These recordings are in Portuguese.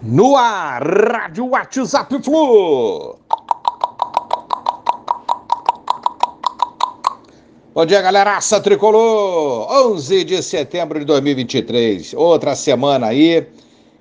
No ar, Rádio WhatsApp Flu. Bom dia, galeraça tricolor. 11 de setembro de 2023, outra semana aí.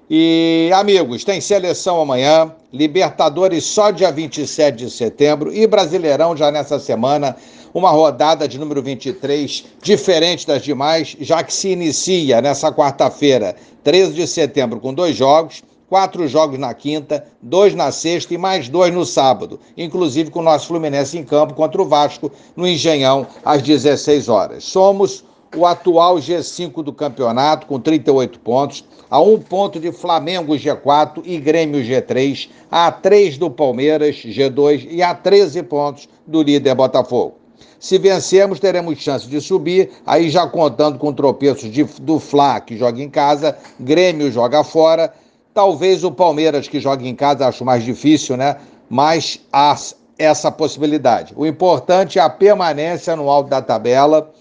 E, amigos, tem seleção amanhã, Libertadores só dia 27 de setembro e Brasileirão já nessa semana. Uma rodada de número 23, diferente das demais, já que se inicia nessa quarta-feira, 13 de setembro, com dois jogos quatro jogos na quinta, dois na sexta e mais dois no sábado, inclusive com o nosso Fluminense em campo contra o Vasco no Engenhão às 16 horas. Somos o atual G5 do campeonato com 38 pontos, a um ponto de Flamengo G4 e Grêmio G3, a 3 do Palmeiras G2 e a 13 pontos do líder Botafogo. Se vencermos, teremos chance de subir, aí já contando com tropeços de, do Fla, que joga em casa, Grêmio joga fora, Talvez o Palmeiras, que joga em casa, acho mais difícil, né? Mas há essa possibilidade. O importante é a permanência no alto da tabela.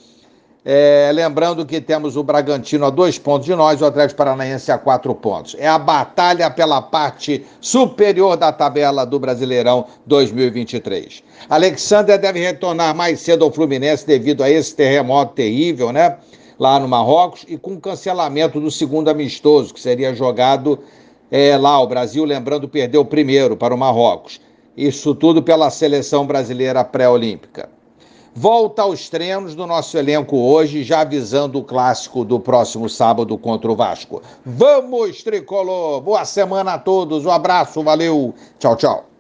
É, lembrando que temos o Bragantino a dois pontos de nós, o Atlético Paranaense a quatro pontos. É a batalha pela parte superior da tabela do Brasileirão 2023. Alexander deve retornar mais cedo ao Fluminense devido a esse terremoto terrível, né? Lá no Marrocos e com o cancelamento do segundo amistoso, que seria jogado é, lá, o Brasil, lembrando, perdeu o primeiro para o Marrocos. Isso tudo pela seleção brasileira pré-olímpica. Volta aos treinos do nosso elenco hoje, já avisando o clássico do próximo sábado contra o Vasco. Vamos, tricolor! Boa semana a todos, um abraço, valeu, tchau, tchau.